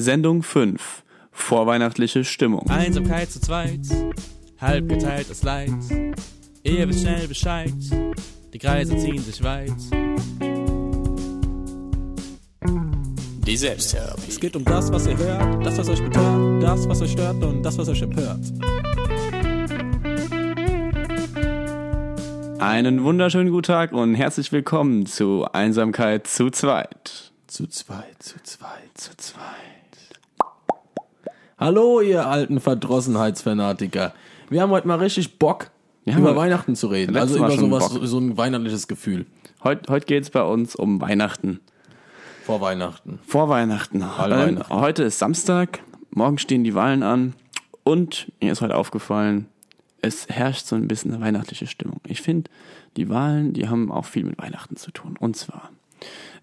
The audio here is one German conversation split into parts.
Sendung 5. Vorweihnachtliche Stimmung. Einsamkeit zu zweit, halb geteiltes Leid. Ihr wisst schnell Bescheid, die Kreise ziehen sich weit. Die Selbsttherapie. Es geht um das, was ihr hört, das, was euch betört, das, was euch stört und das, was euch empört. Einen wunderschönen guten Tag und herzlich willkommen zu Einsamkeit zu zweit. Zu zweit, zu zweit, zu zweit. Hallo, ihr alten Verdrossenheitsfanatiker. Wir haben heute mal richtig Bock, Ja, über Weihnachten zu reden. Also über sowas, Bock. so ein weihnachtliches Gefühl. Heute, heute geht es bei uns um Weihnachten. Vor Weihnachten. Vor Weihnachten. Weihnachten. Heute ist Samstag, morgen stehen die Wahlen an und mir ist heute aufgefallen, es herrscht so ein bisschen eine weihnachtliche Stimmung. Ich finde, die Wahlen, die haben auch viel mit Weihnachten zu tun. Und zwar,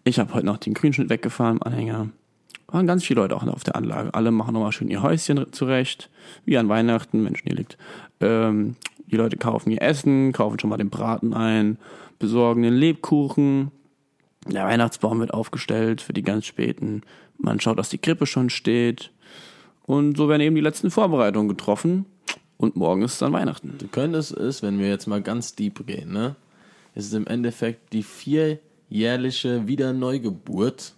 ich habe heute noch den Grünschnitt weggefahren im Anhänger. Waren ganz viele Leute auch auf der Anlage. Alle machen nochmal schön ihr Häuschen zurecht, wie an Weihnachten, wenn Schnee liegt. Ähm, die Leute kaufen ihr Essen, kaufen schon mal den Braten ein, besorgen den Lebkuchen, der Weihnachtsbaum wird aufgestellt für die ganz späten. Man schaut, dass die Krippe schon steht. Und so werden eben die letzten Vorbereitungen getroffen. Und morgen ist dann Weihnachten. Du könntest es, wenn wir jetzt mal ganz deep gehen, ne? Es ist im Endeffekt die vierjährliche Wiederneugeburt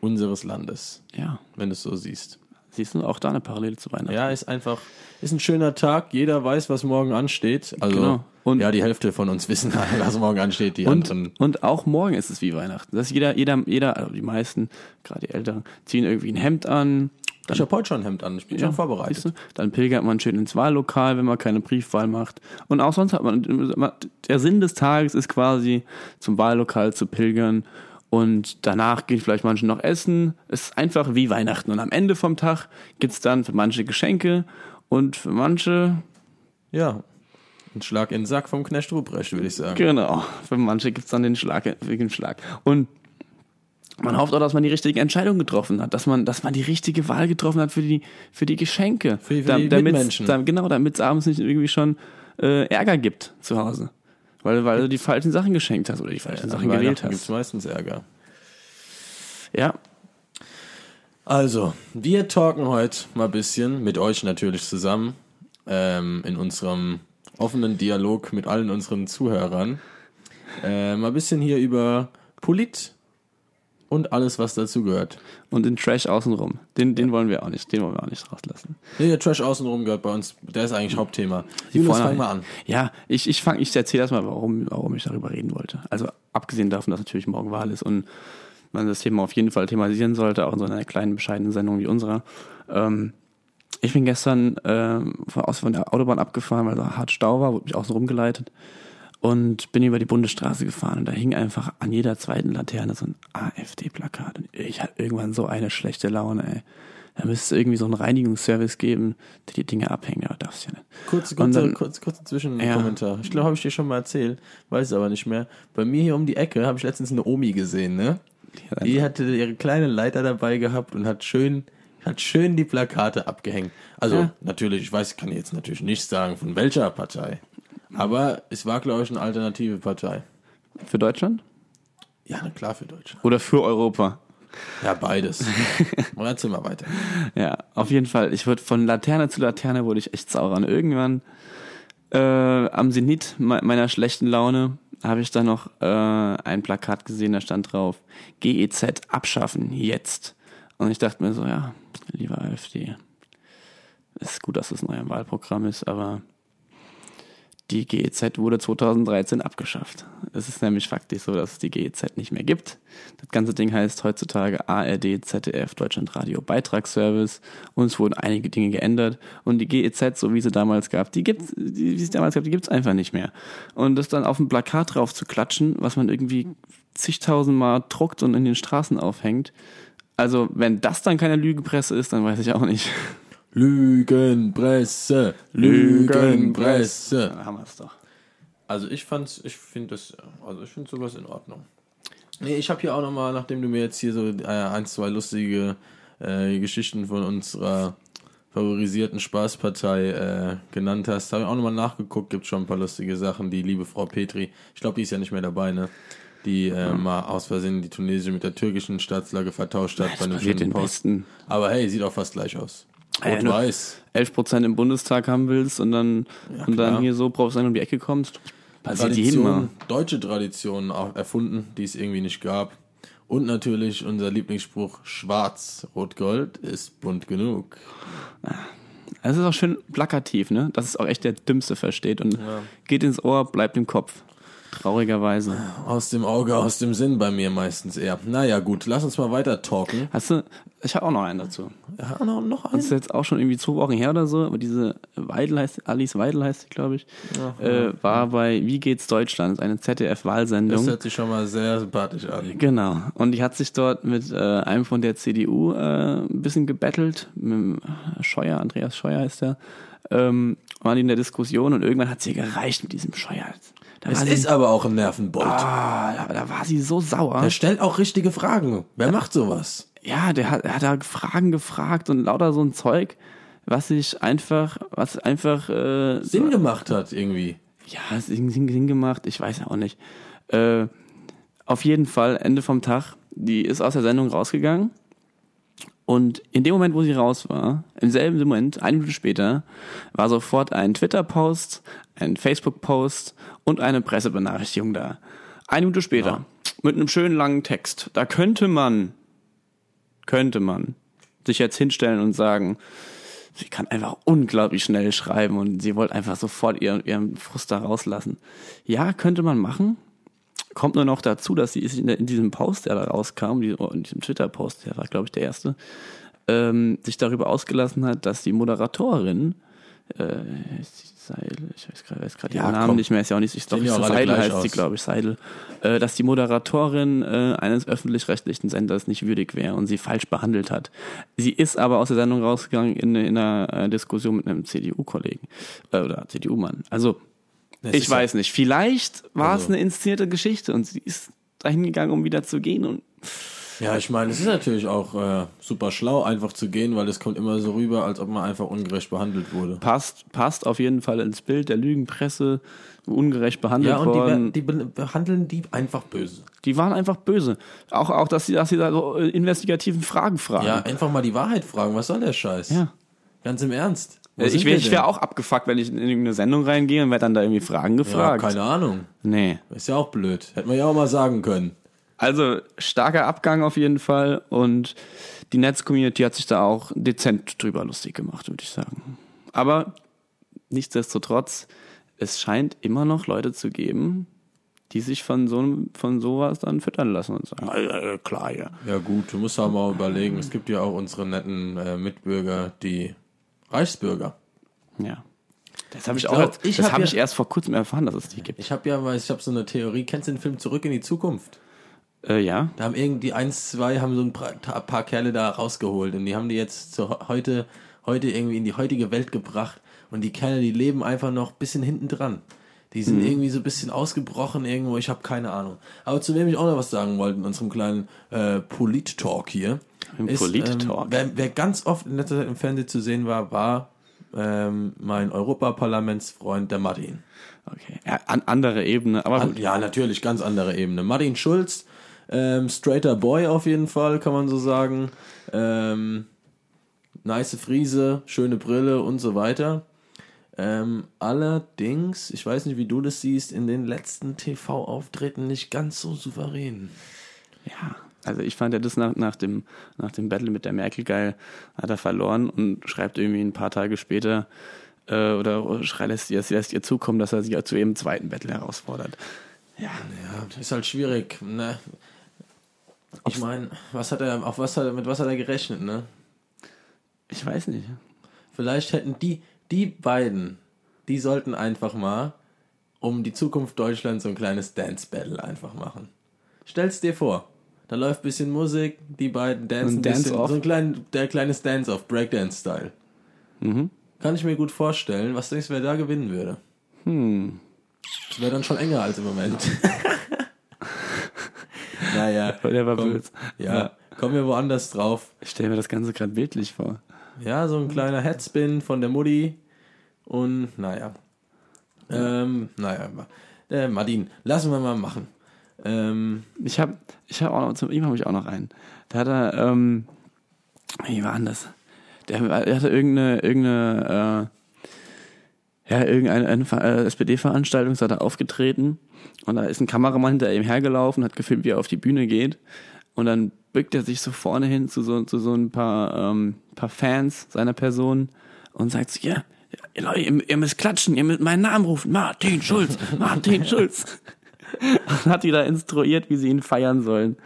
unseres Landes, Ja, wenn du es so siehst. siehst du auch da eine Parallele zu Weihnachten. Ja, ist einfach, ist ein schöner Tag. Jeder weiß, was morgen ansteht. Also, Genau. Und- ja, die Hälfte von uns wissen, was morgen ansteht. Die Und, anderen. und auch morgen ist es wie Weihnachten. Das ist jeder, jeder, jeder, also die meisten, gerade die Älteren, ziehen irgendwie ein Hemd an. Ich habe heute schon ein Hemd an. Ich bin schon vorbereitet. Du? Dann pilgert man schön ins Wahllokal, wenn man keine Briefwahl macht. Und auch sonst hat man, der Sinn des Tages ist quasi, zum Wahllokal zu pilgern. Und danach geht vielleicht manche noch essen. Es ist einfach wie Weihnachten. Und am Ende vom Tag gibt's dann für manche Geschenke und für manche, Ja. Ein Schlag in den Sack vom Knecht Ruprecht, würde ich sagen. genau, für manche gibt's dann den Schlag, den Schlag. Und man hofft auch, dass man die richtige Entscheidung getroffen hat, dass man, dass man die richtige Wahl getroffen hat für die, für die Geschenke. Für die- für Da- die damit's- Mitmenschen. Genau, damit es abends nicht irgendwie schon äh, Ärger gibt zu Hause. Weil, weil du die falschen Sachen geschenkt hast oder die falschen An Sachen gewählt hast. meistens Ärger. Ja, Also, wir talken heute mal ein bisschen, mit euch natürlich zusammen, ähm, in unserem offenen Dialog mit allen unseren Zuhörern, äh, mal ein bisschen hier über Polit und alles, was dazu gehört. und den Trash außenrum. Den, den wollen wir auch nicht, den wollen wir auch nicht rauslassen. Nee, der Trash außenrum gehört bei uns, der ist eigentlich Hauptthema. Julius, Vorne- fang mal an. Ja, ich, ich ich erzähle erstmal, warum, warum ich darüber reden wollte. Also abgesehen davon, dass natürlich morgen Wahl ist und man das Thema auf jeden Fall thematisieren sollte, auch in so einer kleinen, bescheidenen Sendung wie unserer. Ähm, ich bin gestern ähm, von, aus von der Autobahn abgefahren, weil da hart Stau war, wurde mich außen rumgeleitet und bin über die Bundesstraße gefahren und da hing einfach an jeder zweiten Laterne so ein AfD-Plakat. Und ich hatte irgendwann so eine schlechte Laune, ey. Da müsste es irgendwie so einen Reinigungsservice geben, der die Dinge abhängen, aber darf's ja nicht. Kurz, kurzer, dann- kurz, kurzer Ja. Zwischenkommentar. Ich glaube, habe ich dir schon mal erzählt, weiß es aber nicht mehr. Bei mir hier um die Ecke habe ich letztens eine Omi gesehen, ne? Die hatte ihre kleine Leiter dabei gehabt und hat schön, hat schön die Plakate abgehängt. Also Ja. natürlich, ich weiß, kann jetzt natürlich nicht sagen, von welcher Partei. Aber es war, glaube ich, eine alternative Partei. Für Deutschland? Ja, na klar für Deutschland. Oder für Europa? Ja, beides. Und erzähl mal weiter. Ja, auf jeden Fall. Ich wurde von Laterne zu Laterne wurde ich echt sauer. Und irgendwann äh, am Zenit me meiner schlechten Laune habe ich dann noch äh, ein Plakat gesehen, da stand drauf GEZ abschaffen jetzt. Und ich dachte mir so, ja, lieber AfD. Ist gut, dass es ein neuer Wahlprogramm ist, aber die GEZ wurde 2013 abgeschafft. Es ist nämlich faktisch so, dass es die GEZ nicht mehr gibt. Das ganze Ding heißt heutzutage ARD, ZDF, Deutschlandradio Beitragsservice und es wurden einige Dinge geändert und die GEZ, so wie sie damals gab, die wie es gab, die einfach nicht mehr. Und das dann auf ein Plakat drauf zu klatschen, was man irgendwie zigtausendmal druckt und in den Straßen aufhängt. Also, wenn das dann keine Lügepresse ist, dann weiß ich auch nicht. Lügenpresse, Lügenpresse. Da haben wir es doch. Also ich fand's, ich finde das, also ich finde sowas in Ordnung. Nee, ich habe hier auch nochmal, nachdem du mir jetzt hier so äh, ein, zwei lustige äh, Geschichten von unserer favorisierten Spaßpartei äh, genannt hast, habe ich auch nochmal nachgeguckt, gibt schon ein paar lustige Sachen. Die liebe Frau Petri, ich glaube, die ist ja nicht mehr dabei, ne? die äh, mal aus Versehen die tunesische mit der türkischen Staatsflagge vertauscht hat Das bei einem passiert den Post. Besten. Aber hey, sieht auch fast gleich aus. Ja, Rot-Weiß. 11% im Bundestag haben willst und dann, und dann hier so professionell um die Ecke kommst. Passiert. Tradition, deutsche Tradition auch erfunden, die es irgendwie nicht gab. Und natürlich unser Lieblingsspruch, schwarz, rot-gold ist bunt genug. Es ist auch schön plakativ, ne? Dass es auch echt der Dümmste versteht und geht ins Ohr, bleibt im Kopf. Traurigerweise. Aus dem Auge, aus dem Sinn bei mir meistens eher. Naja, gut, lass uns mal weiter talken. Hast du, ich habe auch noch einen dazu. Ja, noch, noch Das ist jetzt auch schon irgendwie zwei Wochen her oder so, aber diese Weidel heißt, Alice Weidel heißt sie, glaube ich, äh, war bei Wie geht's Deutschland? Das ist eine Das ZDF-Wahlsendung. hört sich schon mal sehr sympathisch an. Genau. Und die hat sich dort mit äh, einem von der CDU äh, ein bisschen gebettelt, mit dem Scheuer, Andreas Scheuer heißt der, ähm, waren die in der Diskussion und irgendwann hat sie gereicht mit diesem Scheuer. Da Es ist aber auch ein Nervenbold. ah, da, da war sie so sauer. Er stellt auch richtige Fragen. Wer macht sowas? Ja, der hat, er hat da Fragen gefragt und lauter so ein Zeug, was sich einfach, was einfach äh, Sinn gemacht hat irgendwie. Ja, es ist Sinn, Sinn gemacht, ich weiß ja auch nicht. Äh, auf jeden Fall, Ende vom Tag, die ist aus der Sendung rausgegangen. Und in dem Moment, wo sie raus war, im selben Moment, eine Minute später, war sofort ein Twitter-Post, ein Facebook-Post und eine Pressebenachrichtigung da. Eine Minute später, mit einem schönen langen Text. Da könnte man, könnte man sich jetzt hinstellen und sagen, sie kann einfach unglaublich schnell schreiben und sie wollte einfach sofort ihren, ihren Frust da rauslassen. Ja, könnte man machen. Kommt nur noch dazu, dass sie in, in diesem Post, der da rauskam, die- in diesem Twitter-Post, der war, glaube ich, der erste, ähm, sich darüber ausgelassen hat, dass die Moderatorin, äh, Seidel, ich weiß gerade weiß gerade Ja, ihren Namen komm. nicht mehr, ist ja auch nicht, ich glaube, ja alle Seidel heißt sie, aus. glaube ich, Seidel, äh, dass die Moderatorin äh, eines öffentlich-rechtlichen Senders nicht würdig wäre und sie falsch behandelt hat. Sie ist aber aus der Sendung rausgegangen in, in einer äh, Diskussion mit einem CDU-Kollegen äh, oder CDU-Mann. Also, Das ich weiß nicht. Vielleicht war es Also- eine inszenierte Geschichte und sie ist dahin gegangen, um wieder zu gehen und Ja, ich meine, es ist natürlich auch äh, super schlau, einfach zu gehen, weil es kommt immer so rüber, als ob man einfach ungerecht behandelt wurde. passt, passt auf jeden Fall ins Bild der Lügenpresse, ungerecht behandelt Ja, und worden. die, be- die be- behandeln die einfach böse. Die waren einfach böse. Auch, auch dass sie, dass sie da so äh, investigativen Fragen fragen. Ja, einfach mal die Wahrheit fragen. Was soll der Scheiß? Ja. Ganz im Ernst. Wo Äh, ich wir wäre wär auch abgefuckt, wenn ich in irgendeine Sendung reingehe und werde dann da irgendwie Fragen Ja, gefragt. keine Ahnung. nee. Ist ja auch blöd. Hätte man ja auch mal sagen können. Also starker Abgang auf jeden Fall und die Netz-Community hat sich da auch dezent drüber lustig gemacht, würde ich sagen. Aber nichtsdestotrotz, es scheint immer noch Leute zu geben, die sich von so einem- von sowas dann füttern lassen und sagen, äh, klar, ja. Ja gut, du musst auch mal überlegen. Es gibt ja auch unsere netten äh, Mitbürger, die Reichsbürger. Ja. Das habe ich, Ich auch, glaub, erst- ich das hab habe ja- ich erst vor kurzem erfahren, dass es die gibt. Ich habe ja, weil ich habe so eine Theorie. Kennst du den Film Zurück in die Zukunft? Äh, ja. Da haben irgendwie eins, zwei, haben so ein paar, paar Kerle da rausgeholt und die haben die jetzt zu heute, heute irgendwie in die heutige Welt gebracht und die Kerle, die leben einfach noch ein bisschen hinten dran. Die sind irgendwie so ein bisschen ausgebrochen irgendwo, ich habe keine Ahnung. Aber zu wem ich auch noch was sagen wollte in unserem kleinen äh, Polit-Talk hier. Im ist, Polit-Talk. Ähm, wer, wer ganz oft in letzter Zeit im Fernsehen zu sehen war, war ähm, mein Europaparlamentsfreund, der Martin. Okay. Ja, an andere Ebene, aber An, ja, natürlich, ganz andere Ebene. Martin Schulz, ähm, straighter Boy auf jeden Fall, kann man so sagen. Ähm, nice Friese, schöne Brille und so weiter. Ähm, allerdings, ich weiß nicht, wie du das siehst, in den letzten TV-Auftritten nicht ganz so souverän. Ja, also ich fand ja das nach, nach, dem, nach dem Battle mit der Merkel geil, hat er verloren und schreibt irgendwie ein paar Tage später äh, oder lässt ihr, lässt ihr zukommen, dass er sie zu ihrem zweiten Battle herausfordert. Ja, Ja, ist halt schwierig. Ne? Ich meine, was hat er, auf was hat er, mit was hat er gerechnet, ne? ich weiß nicht. Vielleicht hätten die, die beiden, die sollten einfach mal um die Zukunft Deutschlands so ein kleines Dance-Battle einfach machen. Stell's dir vor. Da läuft ein bisschen Musik, die beiden dancen Ein ein bisschen, Dance-Off? so ein klein, der kleines Dance-Off, Breakdance-Style. Mhm. Kann ich mir gut vorstellen. Was denkst du, wer da gewinnen würde? Hm. Das wäre dann schon enger als im Moment. naja. Der war komm, blöd. Ja, kommen wir woanders drauf. Ich stelle mir das Ganze gerade bildlich vor. Ja, so ein kleiner Headspin von der Mutti. Und naja. Ähm, naja, äh, Martin, lassen wir mal machen. Ähm, Ich habe ich hab auch noch, zum ihm habe ich auch noch einen. Da hat er, ähm, wie war denn das? Der, der hatte irgendeine, irgendeine, äh, ja, irgendeine äh, SPD-Veranstaltung, ist er da aufgetreten und da ist ein Kameramann hinter ihm hergelaufen, hat gefilmt, wie er auf die Bühne geht und dann bückt er sich so vorne hin zu so, zu so ein paar, ähm, paar Fans seiner Person und sagt so, ja, ihr Leute, ihr, ihr müsst klatschen, ihr müsst meinen Namen rufen, Martin Schulz, Martin Schulz. Und hat die da instruiert, wie sie ihn feiern sollen.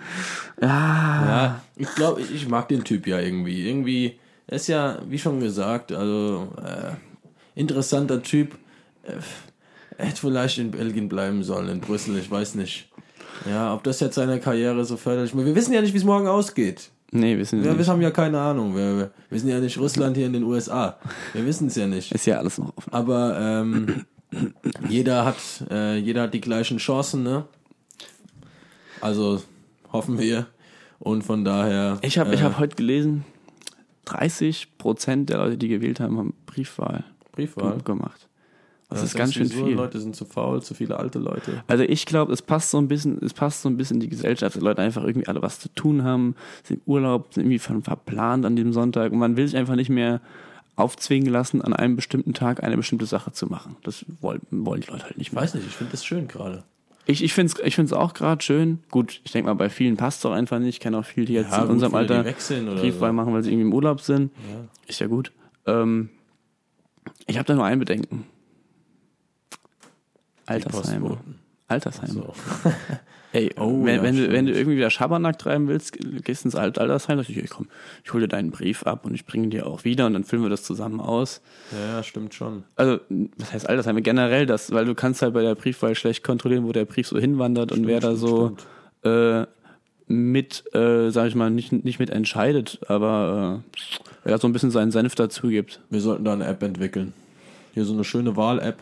Ja, Ja, ich glaube, ich mag den Typ ja irgendwie. Irgendwie, er ist ja, wie schon gesagt, also äh, interessanter Typ. Äh, er hätte vielleicht in Belgien bleiben sollen, in Brüssel, ich weiß nicht. Ja, ob das jetzt seine Karriere so förderlich Wir wissen ja nicht, wie es morgen ausgeht. nee, wissen wir Wir, wir nicht. haben ja keine Ahnung. Wir, wir, wir sind ja nicht Russland hier in den USA. Wir wissen es ja nicht. Ist ja alles noch offen. Aber ähm, jeder hat äh, jeder hat die gleichen Chancen, ne? Also hoffen wir. Und von daher. Ich habe ich äh, hab heute gelesen, 30 Prozent der Leute, die gewählt haben, haben Briefwahl Briefwahl. gemacht. Das Ja, ist ganz schön viel. Leute sind zu faul, zu viele alte Leute. Also ich glaube, es passt so ein bisschen, es passt so ein bisschen in die Gesellschaft, dass Leute einfach irgendwie alle was zu tun haben, sind im Urlaub, sind irgendwie ver- verplant an dem Sonntag und man will sich einfach nicht mehr aufzwingen lassen, an einem bestimmten Tag eine bestimmte Sache zu machen. Das wollen, wollen die Leute halt nicht Ich mehr. weiß nicht, ich finde das schön gerade. Ich, ich finde es ich find's auch gerade schön. Gut, ich denke mal, bei vielen passt es auch einfach nicht. Ich kenne auch viele, die jetzt Ja, in gut, unserem Alter Briefwahl so. machen, weil sie irgendwie im Urlaub sind. Ja. Ist ja gut. Ähm, ich habe da nur ein Bedenken. Altersheime. Altersheime. So. Ey, Oh, wenn, ja, wenn, du, stimmt. wenn du irgendwie wieder Schabernack treiben willst, gehst ins Alt- Altersheim, du, ich komm, ich hole dir deinen Brief ab und ich bringe ihn dir auch wieder und dann füllen wir das zusammen aus. Ja, stimmt schon. Also, was heißt Altersheime? Generell das, weil du kannst halt bei der Briefwahl schlecht kontrollieren, wo der Brief so hinwandert und wer da so äh, mit, äh, sag ich mal, nicht, nicht mit entscheidet, aber äh, da so ein bisschen seinen Senf dazu gibt. Wir sollten da eine App entwickeln. Hier so eine schöne Wahl-App.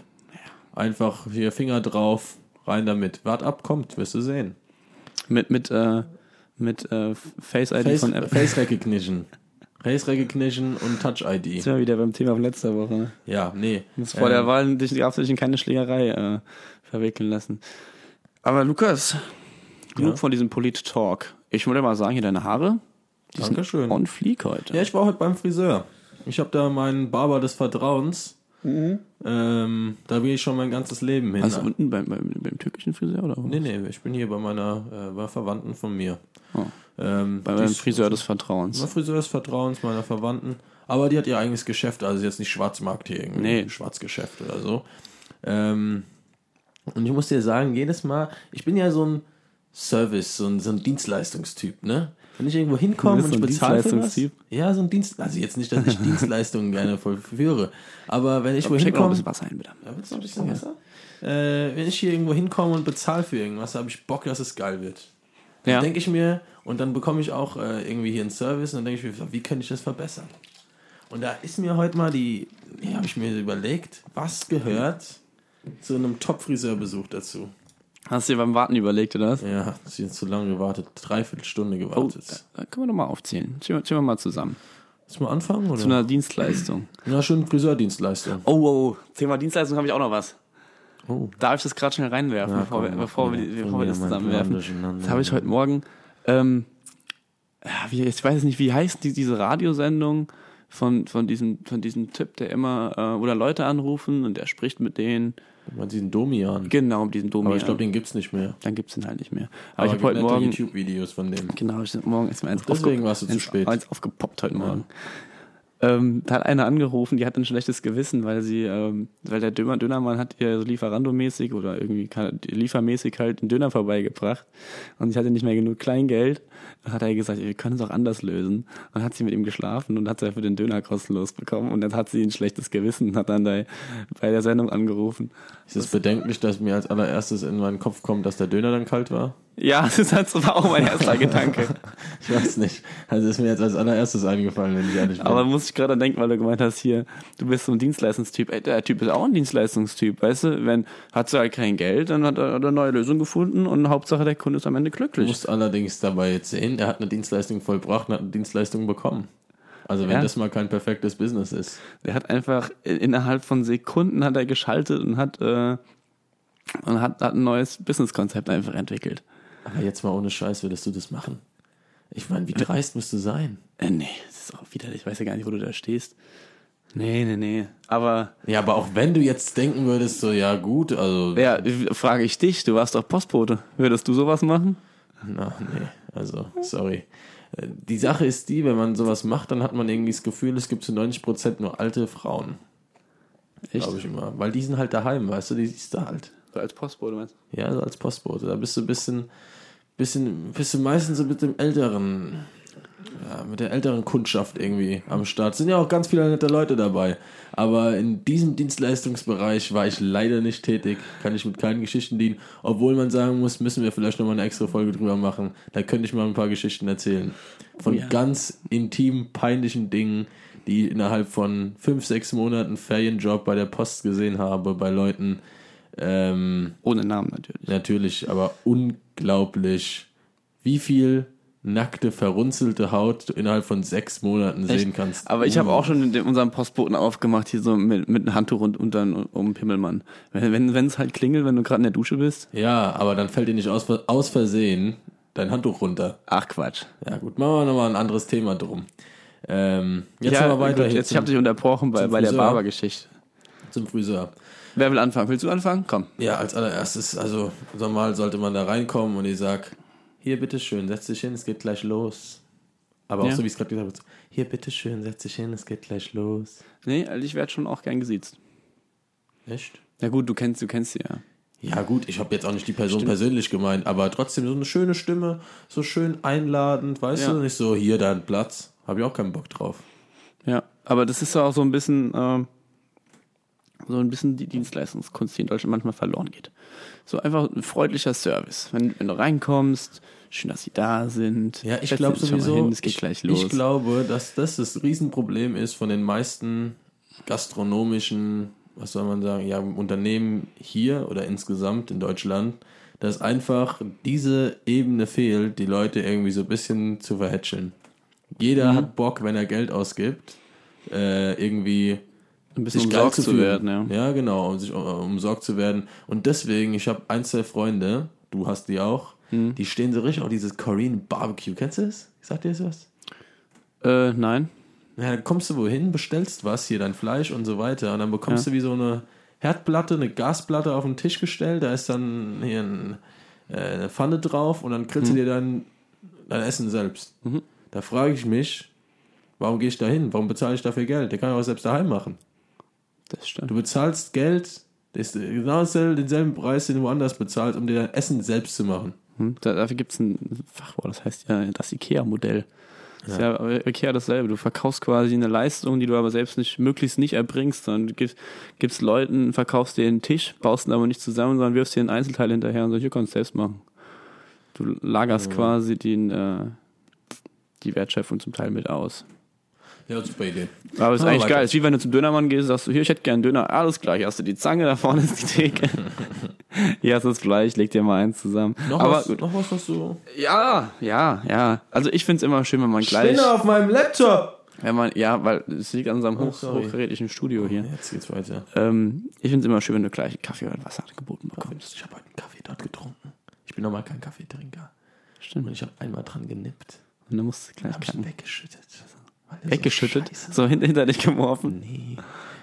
Einfach hier Finger drauf, rein damit. Wart ab, kommt, wirst du sehen. Mit, mit, äh, mit äh, Face-ID Face, von Apple. Face Recognition. Face Recognition und Touch Jetzt ID. sind wir wieder beim Thema von letzter Woche. Ne? Ja, nee. Jetzt vor Ähm, der Wahl dich, darfst du dich in keine Schlägerei äh, verwickeln lassen. Aber Lukas, genug Ja. von diesem Polit-Talk. Ich würde mal sagen, hier deine Haare, die Dankeschön. on fleek heute. Ja, ich war heute beim Friseur. Ich habe da meinen Barber des Vertrauens. Ähm, da bin ich schon mein ganzes Leben hin. also unten beim, beim, beim türkischen Friseur oder wo? nee, nee, ich bin hier bei meiner äh, bei Verwandten von mir. Oh. Ähm, Bei meinem Friseur des Vertrauens. Mein Friseur des Vertrauens meiner Verwandten. Aber die hat ihr eigenes Geschäft, also jetzt nicht Schwarzmarkt hier irgendwie. Nee. Schwarzgeschäft oder so. Ähm, und ich muss dir sagen, jedes Mal, ich bin ja so ein Service, so ein, so ein Dienstleistungstyp, ne? Wenn ich irgendwo hinkomme und ich so ein bezahle für was, Dienstleistungstyp? ja, so ein Dienst, also jetzt nicht, dass ich Dienstleistungen gerne vollführe, aber wenn ich wo Schenk noch ein bisschen Wasser hin, bitte. ja, willst du ein bisschen Wasser? Äh, wenn ich hier irgendwo hinkomme und bezahle für irgendwas, habe ich Bock, dass es geil wird. Dann Ja. denke ich mir, und dann bekomme ich auch äh, irgendwie hier einen Service und dann denke ich mir, wie könnte ich das verbessern? Und da ist mir heute mal die, ja, habe ich mir überlegt, was gehört zu einem Top-Friseurbesuch dazu? Hast du dir beim Warten überlegt, oder was? Ja, ist jetzt zu lange gewartet, dreiviertel Stunde Oh, gewartet. da können wir doch mal aufzählen. Zählen wir, wir mal zusammen. Lass mal anfangen, Zu oder? einer Dienstleistung. Na, schön Friseurdienstleistung. Oh, oh, oh. Thema Dienstleistung habe ich auch noch was. Oh. Darf ich das gerade schnell reinwerfen, Ja, bevor, komm, wir, bevor, wir, die- Bring bevor wir das zusammenwerfen? Das habe ich heute Morgen. Ähm, ja, wie, ich weiß nicht, wie heißt die, diese Radiosendung von, von, diesem, von diesem Typ, der immer, äh, da Leute anrufen und der spricht mit denen. Mal diesen Domian. Genau, mit diesem Domi. Aber ich glaube, den gibt's nicht mehr. Dann gibt's den halt nicht mehr. Aber Aber, ich habe heute Morgen. YouTube-Videos von dem. Genau, ich hab morgen ist mir eins, Deswegen warst du zu spät. eins aufgepoppt heute Morgen. Ähm, da hat einer angerufen, die hat ein schlechtes Gewissen, weil sie, ähm, weil der Döner, Dönermann hat ihr so Lieferando-mäßig oder irgendwie liefermäßig halt einen Döner vorbeigebracht und sie hatte nicht mehr genug Kleingeld. Dann hat er gesagt, wir können es auch anders lösen. Und dann hat sie mit ihm geschlafen und hat sie für den Döner kostenlos bekommen und dann hat sie ein schlechtes Gewissen und hat dann da bei der Sendung angerufen. Ist es bedenklich, dass mir als allererstes in meinen Kopf kommt, dass der Döner dann kalt war? Ja, das war auch mein erster Gedanke. Ich weiß nicht. Also ist mir jetzt als allererstes eingefallen, wenn ich ehrlich bin. Aber muss ich gerade denken, weil du gemeint hast, hier, du bist so ein Dienstleistungstyp. Ey, der Typ ist auch ein Dienstleistungstyp, weißt du? Wenn, hat sie halt kein Geld, dann hat er eine neue Lösung gefunden und Hauptsache der Kunde ist am Ende du glücklich. musst allerdings dabei jetzt sehen, er hat eine Dienstleistung vollbracht und hat eine Dienstleistung bekommen. Also wenn Ja. das mal kein perfektes Business ist. Der hat einfach in- innerhalb von Sekunden hat er geschaltet und hat, äh, und hat, hat ein neues Businesskonzept einfach entwickelt. Aber jetzt mal ohne Scheiß würdest du das machen? Ich meine, wie dreist musst du sein? Äh, nee, das ist auch widerlich. Ich weiß ja gar nicht, wo du da stehst. Nee, nee, nee. Aber, Ja, aber auch wenn du jetzt denken würdest, so, ja gut, also, ja, frage ich dich, du warst doch Postbote. Würdest du sowas machen? na, nee, also, sorry. Äh, Die Sache ist die, wenn man sowas macht, dann hat man irgendwie das Gefühl, es gibt zu 90% nur alte Frauen, Echt? glaube ich immer. Weil die sind halt daheim, weißt du, die siehst du halt. So als Postbote meinst du? Ja, so als Postbote. Da bist du ein bisschen, bisschen, bist du meistens so mit dem älteren, ja, mit der älteren Kundschaft irgendwie am Start. Sind ja auch ganz viele nette Leute dabei. Aber in diesem Dienstleistungsbereich war ich leider nicht tätig. Kann ich mit keinen Geschichten dienen. Obwohl man sagen muss, müssen wir vielleicht nochmal eine extra Folge drüber machen. Da könnte ich mal ein paar Geschichten erzählen. Von Oh ja. ganz intim, peinlichen Dingen, die ich innerhalb von fünf, sechs Monaten Ferienjob bei der Post gesehen habe, bei Leuten, ähm, Ohne Namen natürlich. Natürlich, aber unglaublich, wie viel nackte, verrunzelte Haut du innerhalb von sechs Monaten sehen kannst. Aber ich habe auch schon in dem, unserem Postboten aufgemacht, hier so mit, mit einem Handtuch und unter um den Pimmelmann. Wenn wenn es halt klingelt, wenn du gerade in der Dusche bist. Ja, aber dann fällt dir nicht aus, aus Versehen dein Handtuch runter. Ach Quatsch. Ja gut, machen wir nochmal ein anderes Thema drum. Ähm, jetzt ja, aber weiter gut, jetzt, ich habe dich unterbrochen bei, bei der Friseur. Barbergeschichte. zum Friseur. Wer will anfangen? Willst du anfangen? Komm. Ja, als allererstes, also normal sollte man da reinkommen und ich sag, hier bitteschön, setz dich hin, es geht gleich los. Aber auch Ja. so wie es gerade gesagt wird, hier bitteschön, setz dich hin, es geht gleich los. Nee, also ich werde schon auch gern gesiezt. Echt? Ja gut, du kennst, du kennst sie ja. Ja, gut, ich habe jetzt auch nicht die Person persönlich gemeint, aber trotzdem so eine schöne Stimme, so schön einladend, weißt Ja. du? Nicht so, hier dein Platz. Habe ich auch keinen Bock drauf. Ja, aber das ist ja auch so ein bisschen, ähm, so ein bisschen die Dienstleistungskunst, die in Deutschland manchmal verloren geht. So einfach ein freundlicher Service. Wenn, wenn du reinkommst, schön, dass sie da sind. Ja, ich glaube sowieso, Hin, es geht ich, gleich los. ich glaube, dass das das Riesenproblem ist von den meisten gastronomischen, was soll man sagen, ja, Unternehmen hier oder insgesamt in Deutschland, dass einfach diese Ebene fehlt, die Leute irgendwie so ein bisschen zu verhätscheln. Jeder Mhm. hat Bock, wenn er Geld ausgibt, äh, irgendwie ein bisschen umsorgt zu fühlen. werden, ja. Ja, genau, um sich um- umsorgt zu werden. Und deswegen, ich habe ein, zwei Freunde, du hast die auch, Hm. die stehen so richtig auf dieses Korean Barbecue. Kennst du das? Sagt dir das was? Äh, nein. Ja, dann kommst du wohin, bestellst was, hier dein Fleisch und so weiter. Und dann bekommst du wie so eine Herdplatte, eine Gasplatte auf den Tisch gestellt. Da ist dann hier ein, äh, eine Pfanne drauf und dann grillst du dir dein, dein Essen selbst. Da frage ich mich, warum gehe ich da hin? Warum bezahle ich dafür Geld? Der kann ja auch selbst daheim machen. Das stimmt. Du bezahlst Geld, das genau denselben Preis, den du woanders bezahlst, um dir dein Essen selbst zu machen. Hm? Da, dafür gibt es ein Fachwort, das heißt ja das IKEA-Modell. Das ist ja IKEA dasselbe. Du verkaufst quasi eine Leistung, die du aber selbst nicht, möglichst nicht erbringst, sondern du gibst, gibst Leuten, verkaufst dir einen Tisch, baust ihn aber nicht zusammen, sondern wirfst dir einen Einzelteil hinterher und sagst, hier kannst du selbst machen. Du lagerst quasi den, äh, die Wertschöpfung zum Teil mit aus. Ja, bei dir. Aber ist Ah, eigentlich weiter. geil. Ist wie wenn du zum Dönermann gehst, sagst du, hier, ich hätte gern Döner. Alles klar, hier hast du die Zange, da vorne ist die Theke. hier hast du das Fleisch, leg dir mal eins zusammen. Noch, aber was, noch was, was du... ja, ja, ja. Also ich find's immer schön, wenn man gleich, Spinne auf meinem Laptop! wenn man, ja, weil es liegt an unserem hoch, sorry. hochgerätischen Studio hier. Jetzt geht's weiter. Ähm, ich find's immer schön, wenn du gleich Kaffee oder Wasser geboten bekommst. Ich habe heute einen Kaffee dort getrunken. Ich bin normal kein Kaffeetrinker. Stimmt. Und ich habe einmal dran genippt. Und dann musst du gleich Hab ich ihn keinen weggeschüttet. So so hinter, dich geworfen. Nee,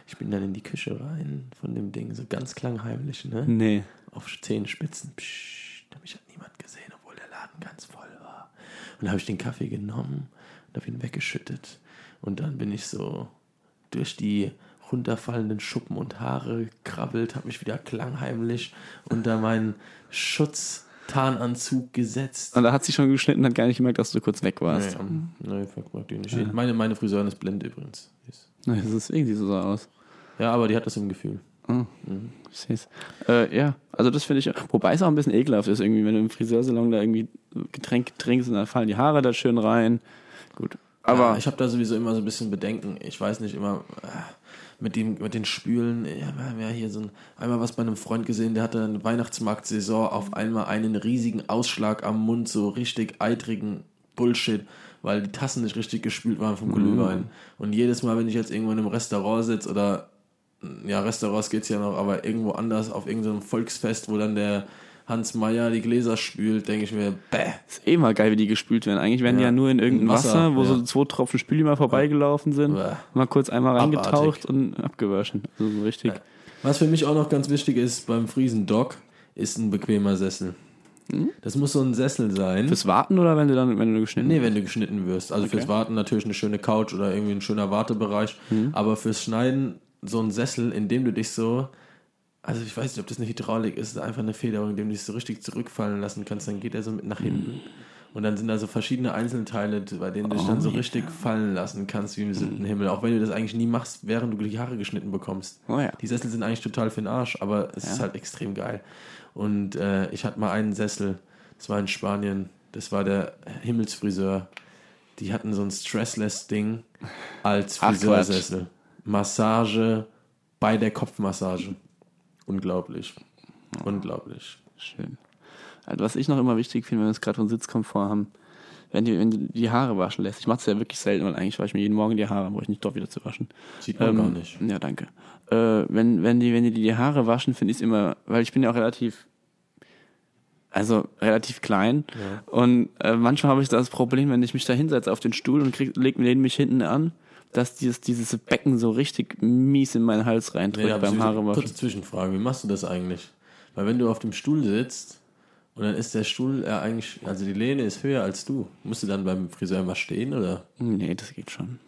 ich bin dann in die Küche rein von dem Ding, so ganz klangheimlich, ne? Nee. Auf Zehenspitzen. Psst, da mich hat niemand gesehen, obwohl der Laden ganz voll war. Und dann habe ich den Kaffee genommen und habe ihn weggeschüttet. Und dann bin ich so durch die runterfallenden Schuppen und Haare gekrabbelt, habe mich wieder klangheimlich unter meinen Schutztarnanzug gesetzt. Und da hat sie schon geschnitten, hat gar nicht gemerkt, dass du kurz weg warst. Nee, nee fuck, mag die nicht. Meine, meine Friseurin ist blind übrigens. Nee, das ist irgendwie so aus. Ja, aber die hat das im Gefühl. Ich seh's. Äh, ja, also das finde ich, wobei es auch ein bisschen ekelhaft ist, irgendwie, wenn du im Friseursalon da irgendwie Getränke trinkst und dann fallen die Haare da schön rein. Gut. Aber ja, ich habe da sowieso immer so ein bisschen Bedenken. Ich weiß nicht immer äh, mit dem mit den Spülen. Ja, wir haben ja hier so ein, einmal was bei einem Freund gesehen, der hatte eine Weihnachtsmarktsaison auf einmal einen riesigen Ausschlag am Mund, so richtig eitrigen Bullshit, weil die Tassen nicht richtig gespült waren vom Glühwein. Und jedes Mal, wenn ich jetzt irgendwo in einem Restaurant sitze oder ja, Restaurants geht's ja noch, aber irgendwo anders auf irgendeinem Volksfest, wo dann der Hans Meyer die Gläser spült, denke ich mir, bäh. Ist eh mal geil, wie die gespült werden. Eigentlich werden die Ja. ja nur in irgendein In Wasser, Wasser, wo so ja. zwei Tropfen Spüli mal vorbeigelaufen sind. Bäh. Mal kurz einmal reingetaucht Abartig. und abgewaschen. Also so richtig. Was für mich auch noch ganz wichtig ist beim Friesen Dock, ist ein bequemer Sessel. Das muss so ein Sessel sein. Fürs Warten oder wenn du dann, wenn du geschnitten Nee, wenn du geschnitten wirst. Also fürs Warten natürlich eine schöne Couch oder irgendwie ein schöner Wartebereich. Aber fürs Schneiden so ein Sessel, in dem du dich so, also ich weiß nicht, ob das eine Hydraulik ist, einfach eine Federung, in dem du dich so richtig zurückfallen lassen kannst, dann geht er so mit nach hinten. Und dann sind da so verschiedene Einzelteile, bei denen du dich dann so richtig fallen lassen kannst, wie im siebten Himmel. Auch wenn du das eigentlich nie machst, während du die Haare geschnitten bekommst. Oh ja. Die Sessel sind eigentlich total für den Arsch, aber es ist halt extrem geil. Und äh, ich hatte mal einen Sessel, das war in Spanien, das war der Himmelsfriseur. Die hatten so ein Stressless-Ding als Friseursessel. Massage bei der Kopfmassage. Unglaublich. Unglaublich. Schön. Also was ich noch immer wichtig finde, wenn wir jetzt gerade von Sitzkomfort haben, wenn die, wenn du die Haare waschen lässt. Ich mache es ja wirklich selten, weil eigentlich wasche ich mir jeden Morgen die Haare, brauche ich nicht doch wieder zu waschen. Sieht man Ähm, gar nicht. Ja, danke. Äh, wenn, wenn die, wenn die die Haare waschen, finde ich es immer, weil ich bin ja auch relativ, also relativ klein. Und äh, manchmal habe ich das Problem, wenn ich mich da hinsetze auf den Stuhl und krieg, leg, mich hinten an, dass dieses, dieses Becken so richtig mies in meinen Hals reindrückt Nee, beim wieder- Haarewaschen. Kurze Zwischenfrage, wie machst du das eigentlich? Weil wenn du auf dem Stuhl sitzt und dann ist der Stuhl ja eigentlich, also die Lehne ist höher als du, musst du dann beim Friseur mal stehen oder? Nee, das geht schon.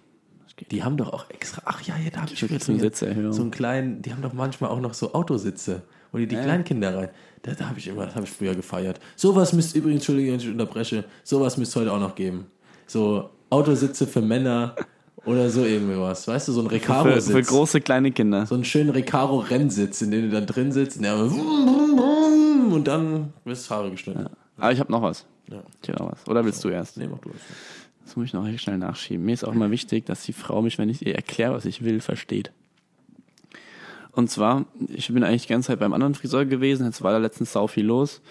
Das geht. Die haben doch auch extra, ach ja, ja da habe ich gesehen, so so einen kleinen, die haben doch manchmal auch noch so Autositze, wo die die Kleinkinder rein, da, da habe ich immer, das habe ich früher gefeiert. Sowas müsst übrigens, Entschuldigung, wenn ich unterbreche, sowas müsst heute auch noch geben. So Autositze für Männer oder so irgendwie was, weißt du, so ein Für, Recaro-Sitz. für große, kleine Kinder. so einen schönen Recaro-Rennsitz, in dem du dann drin sitzt und, wum, und dann wirst Haare geschnitten. Aber ich habe noch was. Ja. Ich hab noch was. Oder willst du erst? Nee, mach du das. Das muss ich noch schnell nachschieben. Mir ist auch immer wichtig, dass die Frau mich, wenn ich ihr erkläre, was ich will, versteht. Und zwar, ich bin eigentlich die ganze Zeit beim anderen Friseur gewesen, jetzt war da letztens sau viel los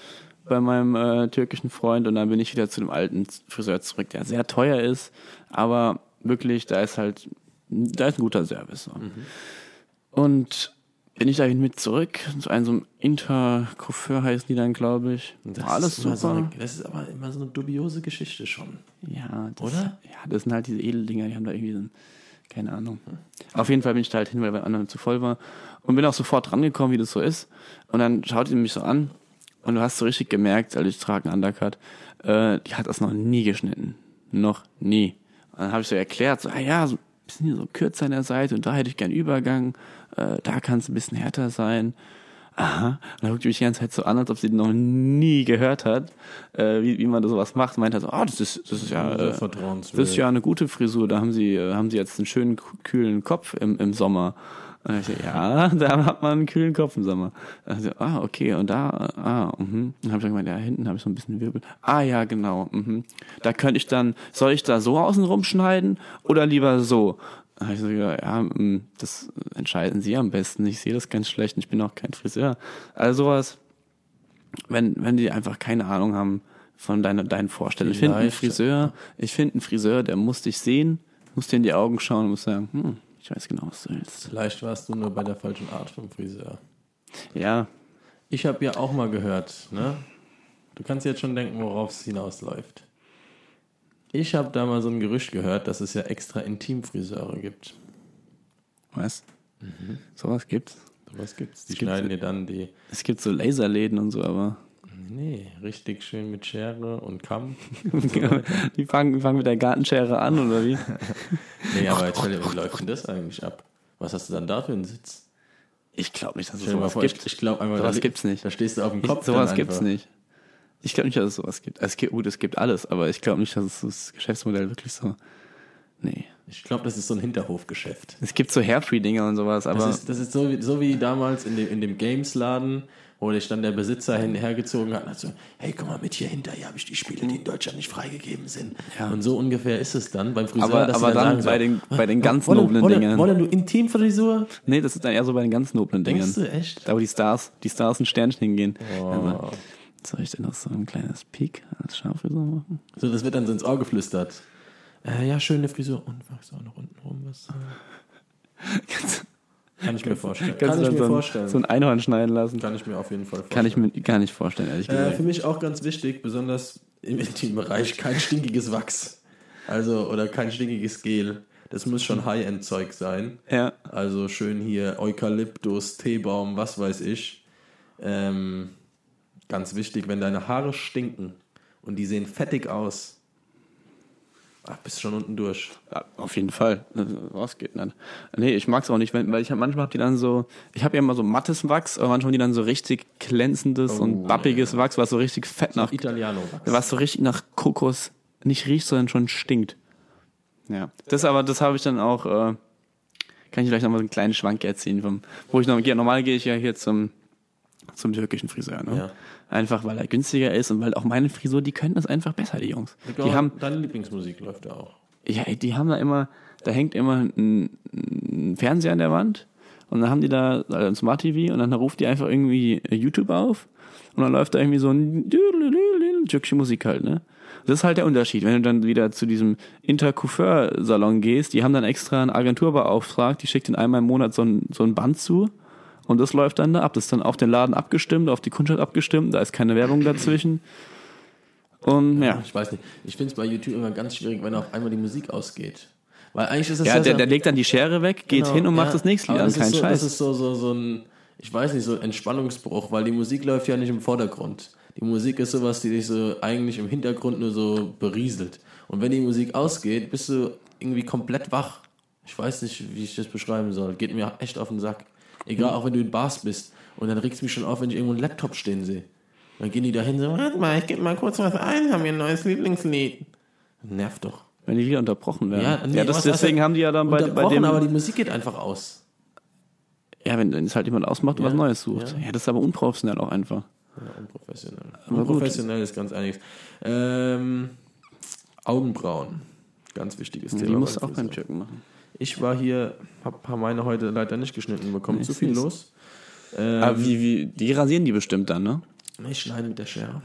bei meinem äh, türkischen Freund und dann bin ich wieder zu dem alten Friseur zurück, der sehr teuer ist, aber wirklich, da ist halt, da ist ein guter Service. So. Und bin ich da mit zurück, zu einem so einem Intercoiffeur heißen die dann, glaube ich. Das War alles super. So eine, das ist aber immer so eine dubiose Geschichte schon. Ja, das, Oder? Ja, das sind halt diese Edeldinger, die haben da irgendwie so ein, keine Ahnung. Auf jeden Fall bin ich da halt hin, weil bei anderen zu voll war. Und bin auch sofort rangekommen, wie das so ist. Und dann schaut die mich so an und du hast so richtig gemerkt, also ich trage einen Undercut, äh, die hat das noch nie geschnitten. Noch nie. Dann habe ich so erklärt, so, ah ja, so ein bisschen hier so kürzer an der Seite und da hätte ich gern Übergang, äh, da kann es ein bisschen härter sein. Aha. Und dann guckt mich die ganze Zeit so an, als ob sie noch nie gehört hat, äh, wie, wie man da sowas macht. Meint halt so, ah, das ist, das ist ja, äh, das ist ja eine gute Frisur. Da haben sie, äh, haben sie jetzt einen schönen kühlen Kopf im, im Sommer. Und ich so, ja, da hat man einen kühlen Kopf im Sommer. Also, ah, okay, und da, ah, mhm. Dann habe ich gemeint, ja, hinten habe ich so ein bisschen Wirbel. Ah, ja, genau. Mhm. Da könnte ich dann, soll ich da so außen rumschneiden oder lieber so? Habe ich so, ja, ja, mm, das entscheiden Sie am besten. Ich sehe das ganz schlecht. und Ich bin auch kein Friseur. Also sowas, wenn, wenn die einfach keine Ahnung haben von deiner, deinen Vorstellungen. Ich finde einen. Friseur, ich finde einen Friseur, der muss dich sehen, muss dir in die Augen schauen und muss sagen, hm, ich weiß genau, was du willst. Vielleicht warst du nur bei der falschen Art vom Friseur. Ja, Ich habe ja auch mal gehört, ne? Du kannst jetzt schon denken, worauf es hinausläuft. Ich habe da mal so ein Gerücht gehört, dass es ja extra Intimfriseure gibt. was? Sowas gibt's. Was gibt's? Die Es schneiden dir dann die. Es gibt so Laserläden und so, aber Nee, richtig schön mit Schere und Kamm. die fangen, fangen mit der Gartenschere an, oder wie? Nee, aber jetzt wie läuft denn das eigentlich ab? Was hast du dann da für einen Sitz? Ich glaube nicht, dass es sowas vor, gibt. ich, ich glaube einfach, Sowas da, gibt's nicht. Da stehst du auf dem Ich, Kopf. sowas dann gibt's nicht. Ich glaube nicht, dass es sowas gibt. Es gibt. Gut, es gibt alles, aber ich glaube nicht, dass es das Geschäftsmodell wirklich so. Nee. Ich glaube, das ist so ein Hinterhofgeschäft. Es gibt so Hairfree-Dinger und sowas, aber. Das ist, das ist so, wie, so wie damals in dem, in dem Games-Laden, wo sich dann der Besitzer hin, hergezogen hat und hat so, hey, komm mal mit hier hinter, hier habe ich die Spiele, die in Deutschland nicht freigegeben sind. Ja. Und so ungefähr ist es dann beim Friseur. aber dass sie aber dann, sagen bei, so, den, bei den ganz wollen, noblen wollen, Dingern. Wollen du Intimfrisur? Nee, das ist dann eher so bei den ganz noblen Dingern. Denkst du echt? Da wo die Stars, die Stars ein Sternchen hingehen. Oh. Soll ich denn noch so ein kleines Peak als Scharfrisur machen? So, das wird dann so ins Ohr geflüstert. Äh, ja, schöne Frisur. Und magst du auch noch unten rum was? äh? Kann ich mir vorstellen. Kannst Kann ich mir so, ein, vorstellen. so ein Einhorn schneiden lassen? Kann ich mir auf jeden Fall vorstellen. Kann ich mir gar nicht vorstellen, ehrlich Äh, gesagt. für mich auch ganz wichtig, besonders im Intimbereich, kein stinkiges Wachs. Also, oder kein stinkiges Gel. Das muss schon High-End-Zeug sein. ja. Also schön hier Eukalyptus, Teebaum, was weiß ich. Ähm, ganz wichtig, wenn deine Haare stinken und die sehen fettig aus, ach, bist du schon unten durch. Ja, auf jeden Fall. Was geht nicht? Nee, ich mag's auch nicht, weil ich hab, manchmal hab die dann so, ich habe ja immer so mattes Wachs, aber manchmal haben die dann so richtig glänzendes Oh, und bappiges Wachs, was so richtig fett nach, Italiano-Wachs. was so richtig nach Kokos nicht riecht, sondern schon stinkt. Ja. Das aber, das habe ich dann auch, äh, kann ich vielleicht noch mal einen kleinen Schwank erzählen, vom, wo ich noch, ja, normal gehe ich ja hier zum, zum türkischen Friseur, ne? Ja. Einfach, weil er günstiger ist und weil auch meine Frisur, die können das einfach besser, die Jungs. Ich Die haben, deine Lieblingsmusik läuft ja auch. ja, ey, die haben da immer, da hängt immer ein, ein Fernseher an der Wand und dann haben die da also ein Smart TV und dann ruft die einfach irgendwie YouTube auf und dann läuft da irgendwie so ein türkische Musik halt, ne? Das ist halt der Unterschied. Wenn du dann wieder zu diesem Intercoiffeur-Salon gehst, die haben dann extra eine Agentur beauftragt, die schickt in einmal im Monat so ein, so ein Band zu und das läuft dann da ab. Das ist dann auf den Laden abgestimmt, auf die Kundschaft abgestimmt, da ist keine Werbung dazwischen. Und ja. Ich weiß nicht. Ich finde es bei YouTube immer ganz schwierig, wenn auf einmal die Musik ausgeht. Weil eigentlich ist es Ja, der, so- der legt dann die Schere weg, geht Genau, hin und macht ja. das nächste Lied an, das kein ist so, Scheiß. Das ist so, so, so ein, ich weiß nicht, so ein Entspannungsbruch, weil die Musik läuft ja nicht im Vordergrund. Die Musik ist sowas, die dich so eigentlich im Hintergrund nur so berieselt. Und wenn die Musik ausgeht, bist du irgendwie komplett wach. Ich weiß nicht, wie ich das beschreiben soll. Geht mir echt auf den Sack. Egal, auch wenn du in Bars bist. Und dann regt es mich schon auf, wenn ich irgendwo einen Laptop stehen sehe. Dann gehen die dahin so, warte mal, ich gebe mal kurz was ein, haben wir ein neues Lieblingslied. Nervt doch. Wenn die wieder unterbrochen werden. Ja, Ja, nee, das, was- deswegen was- haben die ja dann bei, bei Unterbrochen, dem. aber die Musik geht einfach aus. ja, wenn es halt jemand ausmacht und Ja, was Neues sucht. Ja. ja. das ist aber unprofessionell auch einfach. Ja, unprofessionell. Aber gut. unprofessionell ist ganz einiges. Ähm, Augenbrauen. Ganz wichtiges Thema. Die musst du auch beim Friseur. Türken machen. Ich war hier, hab, hab meine heute leider nicht geschnitten bekommen. Nee, zu viel nicht. los. Ähm, aber wie, wie, die rasieren die bestimmt dann, ne? Ich schneide mit der Schere.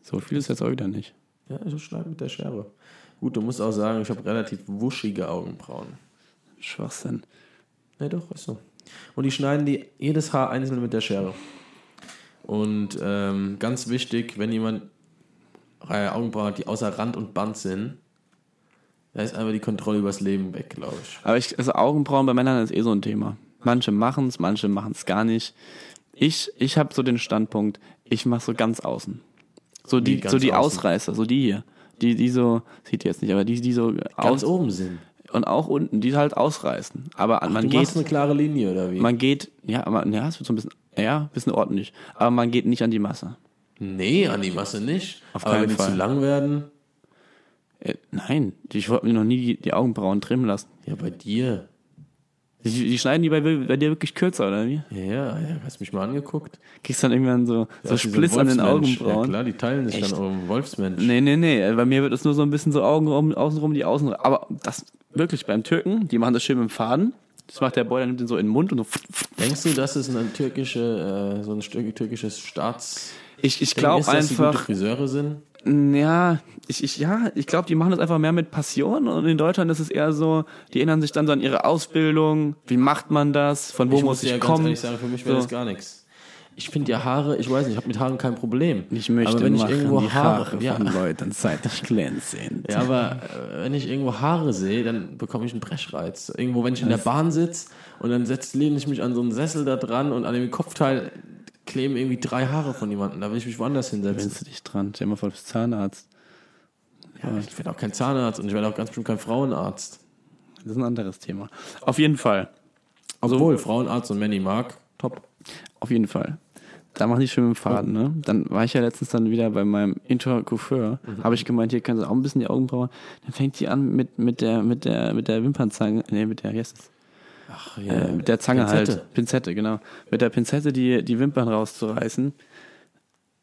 So viel ist jetzt auch wieder nicht. Ja, ich schneide mit der Schere. Gut, du musst auch sagen, ich habe relativ wuschige Augenbrauen. Schwachsinn. Ne, doch, ist so. Und die schneiden die jedes Haar einzeln mit der Schere. Und ähm, ganz wichtig, wenn jemand äh, Augenbrauen hat, die außer Rand und Band sind, da ist einfach die Kontrolle übers Leben weg, glaube ich. Aber ich, also Augenbrauen bei Männern ist eh so ein Thema. Manche machen es, manche machen es gar nicht. Ich, ich habe so den Standpunkt, ich mache so ganz außen. So die, so die außen? Ausreißer, so die hier. Die, die so, sieht ihr jetzt nicht, aber die, die so Ganz aus, oben sind. und auch unten, die halt ausreißen. Aber man du geht, eine klare Linie, oder wie? man geht, ja, aber, ja, es wird so ein bisschen, ja, ein bisschen ordentlich. Aber man geht nicht an die Masse. nee, an die Masse nicht. Auf Aber wenn die Fall. zu lang werden, Äh, nein, ich wollte mir noch nie die, die Augenbrauen trimmen lassen. ja, bei dir. Die, die schneiden die bei, bei dir wirklich kürzer, oder wie? Ja, ja, hast mich mal angeguckt. Kriegst dann irgendwann so, so Das ist Spliss an den Wolfsmensch. Ja, Augenbrauen. klar, die teilen sich Echt? dann um Wolfsmensch. Nee, nee, nee. Bei mir wird es nur so ein bisschen so Augen rum, außenrum, die Außen. Aber das wirklich beim Türken, die machen das schön mit dem Faden. Das macht der Boy, der nimmt den so in den Mund und so. Denkst du, das ist ein türkische, äh, so ein türkisches Staats... Ich, ich glaube dass die gute einfach, Friseure sind? Ja, ich, ich, ja, ich glaube, die machen das einfach mehr mit Passion und in Deutschland ist es eher so, die erinnern sich dann so an ihre Ausbildung, wie macht man das, von wo ich muss dir ich ja ganz kommen. ehrlich sagen, für mich wäre So. das gar nichts. Ich finde ja Haare, ich weiß nicht, ich habe mit Haaren kein Problem. Ich möchte aber wenn ich irgendwo die Haare, Haare ja, von Leuten seitig glänzend. ja, aber äh, wenn ich irgendwo Haare sehe, dann bekomme ich einen Brechreiz. Irgendwo, wenn ich in der Bahn sitze und dann setz, lehne ich mich an so einen Sessel da dran und an dem Kopfteil kleben irgendwie drei Haare von jemandem. Da will ich mich woanders hinsetzen. Wennst du dich dran? Stell dir mal vor, du bist Zahnarzt. Ja, ich werde auch kein Zahnarzt und ich werde auch ganz bestimmt kein Frauenarzt. Das ist ein anderes Thema. Auf jeden Fall. Obwohl, Frauenarzt und Manny Mark, top. Auf jeden Fall. Da mach ich schön mit dem Faden, ne? Dann war ich ja letztens dann wieder bei meinem Intercoiffeur. Mhm. Habe ich gemeint, hier kannst du auch ein bisschen die Augenbrauen. Dann fängt die an mit, mit der, mit der, mit der Wimpernzange, nee, mit der, wie heißt das? Ach, Äh, mit der Zange Pinzette. halt. Pinzette, genau. Mit der Pinzette die, die Wimpern rauszureißen.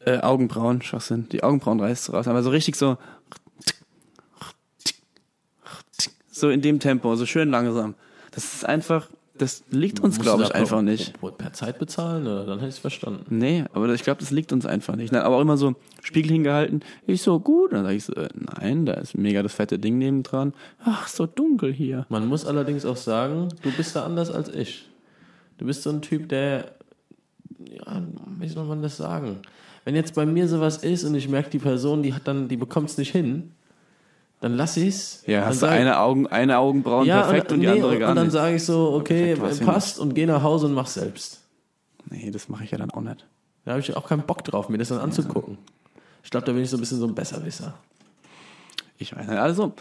Äh, Augenbrauen, Schwachsinn. Die Augenbrauen reißt raus. Aber so richtig so. So in dem Tempo, so schön langsam. Das ist einfach, das liegt uns, glaube ich, einfach nicht. Per Zeit bezahlen? Oder? Dann hätte ich es verstanden. Nee, aber ich glaube, das liegt uns einfach nicht. Nein, aber auch immer so Spiegel hingehalten. Ich so, gut. Dann sage ich so, äh, nein, da ist mega das fette Ding neben dran. Ach, so dunkel hier. Man muss allerdings auch sagen, du bist da anders als ich. Du bist so ein Typ, der, ja, wie soll man das sagen? Wenn jetzt bei mir sowas ist und ich merke, die Person, die hat dann, die bekommt es nicht hin, dann lass ich's. Ja, dann hast du sag eine, Augen, eine Augenbrauen perfekt und, die nee, andere und, gar und dann nicht. sage ich so, okay, Perfekt ja passt und geh nach Hause und mach selbst. Nee, das mache ich ja dann auch nicht. Da habe ich auch keinen Bock drauf, mir das dann anzugucken. Ich glaube, da bin ich so ein bisschen so ein Besserwisser. Ich weiß nicht. Also,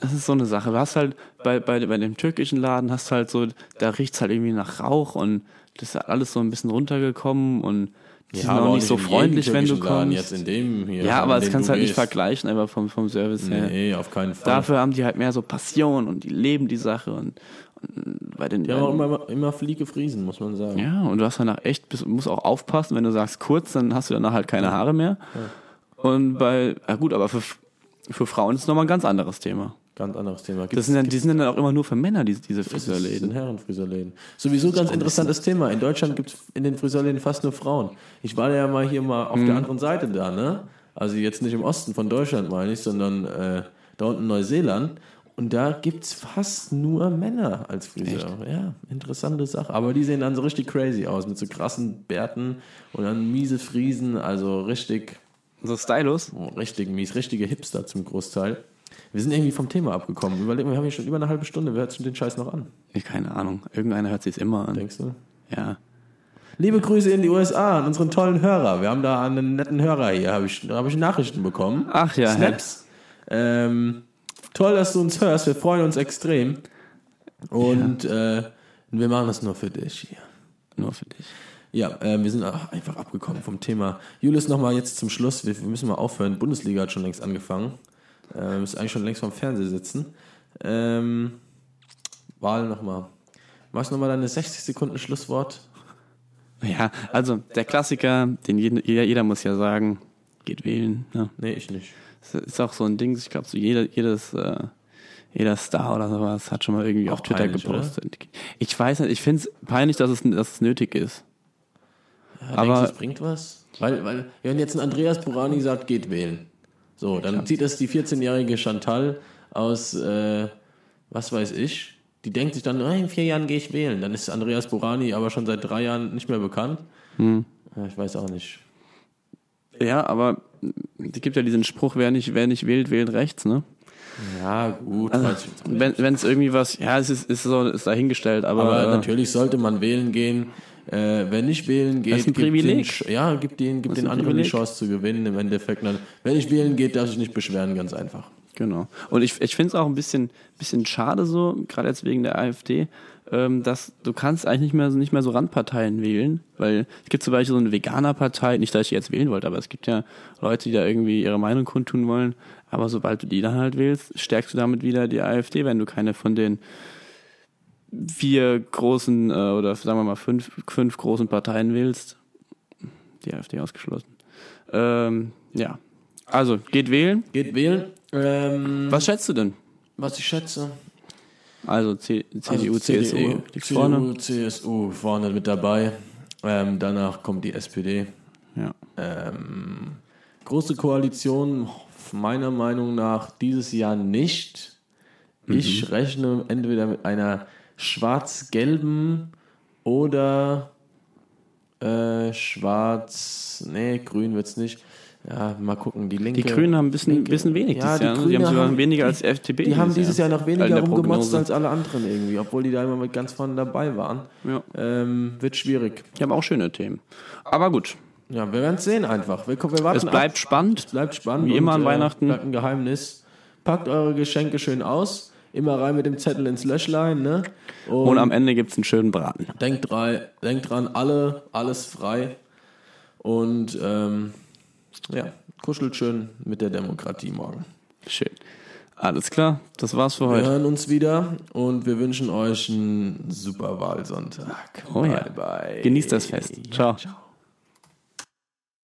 das ist so eine Sache. Du hast halt bei, bei, bei dem türkischen Laden, hast halt so, da riecht's halt irgendwie nach Rauch und das ist alles so ein bisschen runtergekommen und die sind auch nicht so freundlich, wenn du kommst. Jetzt in dem hier. ja, aber das kannst du halt nicht vergleichen, einfach vom, vom Service her. Nee, auf keinen Fall. Dafür haben die halt mehr so Passion und die leben die Sache und, und bei den haben auch immer, immer Fliege Friesen, muss man sagen. ja und du hast danach echt bist- musst auch aufpassen, wenn du sagst kurz, dann hast du danach halt keine Haare mehr. Und bei ja gut, aber für für Frauen ist es nochmal ein ganz anderes Thema. Ganz anderes Thema. Das sind dann, die sind dann auch immer nur für Männer, diese, diese Das sind Friseurläden. Herrenfriseurläden. Sowieso ganz interessantes Thema. In Deutschland gibt es in den Friseurläden fast nur Frauen. Ich war ja mal hier mal auf Mhm. der anderen Seite da, ne? Also jetzt nicht im Osten von Deutschland, meine ich, sondern äh, da unten in Neuseeland. Und da gibt es fast nur Männer als Friseur. Ja, interessante Sache. Aber die sehen dann so richtig crazy aus, mit so krassen Bärten und dann miese Friesen, also richtig, So Stylos. richtig mies, richtige Hipster zum Großteil. Wir sind irgendwie vom Thema abgekommen. Überleg mal, wir haben hier schon über eine halbe Stunde. Wer hört sich den Scheiß noch an? Keine Ahnung. Irgendeiner hört sich's immer an. Denkst du? Ja. Liebe Grüße in die USA an unseren tollen Hörer. Wir haben da einen netten Hörer hier. Hab ich, da habe ich Nachrichten bekommen. Ach ja, Snaps. Ähm, toll, dass du uns hörst. Wir freuen uns extrem. Und äh, wir machen das nur für dich hier. Nur für dich. Ja, äh, wir sind ach, einfach abgekommen vom Thema. Julius, nochmal jetzt zum Schluss. Wir, wir müssen mal aufhören. Bundesliga hat schon längst angefangen. Äh, müssen eigentlich schon längst vorm Fernseher sitzen. Ähm, Wahl nochmal. Machst du nochmal deine 60 Sekunden Schlusswort? Ja, also der Klassiker, den jeder, jeder muss ja sagen, geht wählen. Ne? Nee, ich nicht. Das ist auch so ein Ding, ich glaube, so jeder, jedes, äh, jeder Star oder sowas hat schon mal irgendwie Auch auf Twitter peinlich, gepostet. Ich weiß nicht, ich finde es peinlich, dass es, dass es nötig ist. Ja, Aber- denkst du, es bringt was? Weil, weil, wenn jetzt ein Andreas Burani sagt, geht wählen. So, dann zieht das die 14-jährige Chantal aus, äh, was weiß ich, die denkt sich dann, "Oh, in vier Jahren gehe ich wählen. Dann ist Andreas Burani aber schon seit drei Jahren nicht mehr bekannt. Hm. Ich weiß auch nicht. Ja, aber es gibt ja diesen Spruch, wer nicht, wer nicht wählt, wählt rechts, ne? Ja, gut. Wenn wenn es irgendwie was, ja, es ist, ist so, ist dahingestellt, aber, aber äh, natürlich sollte man wählen gehen. Äh, wer nicht wählen geht, gibt den, Privileg. Sch- ja, gibt den, gibt den anderen die Privileg. Chance zu gewinnen im Endeffekt. Dann, wenn nicht wählen geht, darf ich nicht beschweren, ganz einfach. Genau. Und ich, ich finde es auch ein bisschen, bisschen schade so, gerade jetzt wegen der AfD, ähm, dass du kannst eigentlich nicht mehr, nicht mehr so Randparteien wählen, weil es gibt zum Beispiel so eine Veganerpartei, nicht, dass ich die jetzt wählen wollte, aber es gibt ja Leute, die da irgendwie ihre Meinung kundtun wollen, aber sobald du die dann halt wählst, stärkst du damit wieder die AfD, wenn du keine von den vier großen äh, oder sagen wir mal fünf, fünf großen Parteien wählst. Die AfD ausgeschlossen. Ähm, ja. Also, geht wählen. Geht wählen. Ähm, Was schätzt du denn? was ich schätze. Also C CDU, Also CSU, CDU, liegt CDU, vorne. CSU vorne mit dabei. Ähm, danach kommt die SPD. Ja. Ähm, große Koalition meiner Meinung nach dieses Jahr nicht. Ich rechne entweder mit einer schwarz-gelben oder äh, schwarz, nee, grün wird's nicht. Ja, mal gucken, die Linke. Die Grünen haben ein bisschen, Linke- bisschen wenig Ja, dieses Jahr. die ne? Die haben Grüne sogar haben- weniger als FDP. Die haben dieses Jahr noch in weniger rumgemotzt als alle anderen irgendwie, obwohl die da immer mit ganz vorne dabei waren. Ja. Ähm, wird schwierig. Die haben auch schöne Themen. Aber gut, Ja, wir werden es sehen einfach. Wir, wir warten es bleibt ab. spannend. bleibt spannend. Wie immer an und, Weihnachten. Bleibt ein Geheimnis. Packt eure Geschenke schön aus. Immer rein mit dem Zettel ins Löschlein, ne? Und, Und am Ende gibt's einen schönen Braten. denkt, dran, denkt dran, alle, alles frei. Und ähm, ja, kuschelt schön mit der Demokratie morgen. Schön. Alles klar, das war's für Wir heute. hören uns wieder und wir wünschen euch einen super Wahlsonntag. Oh ja. bye, bye. Genießt das Fest. Ciao. ciao.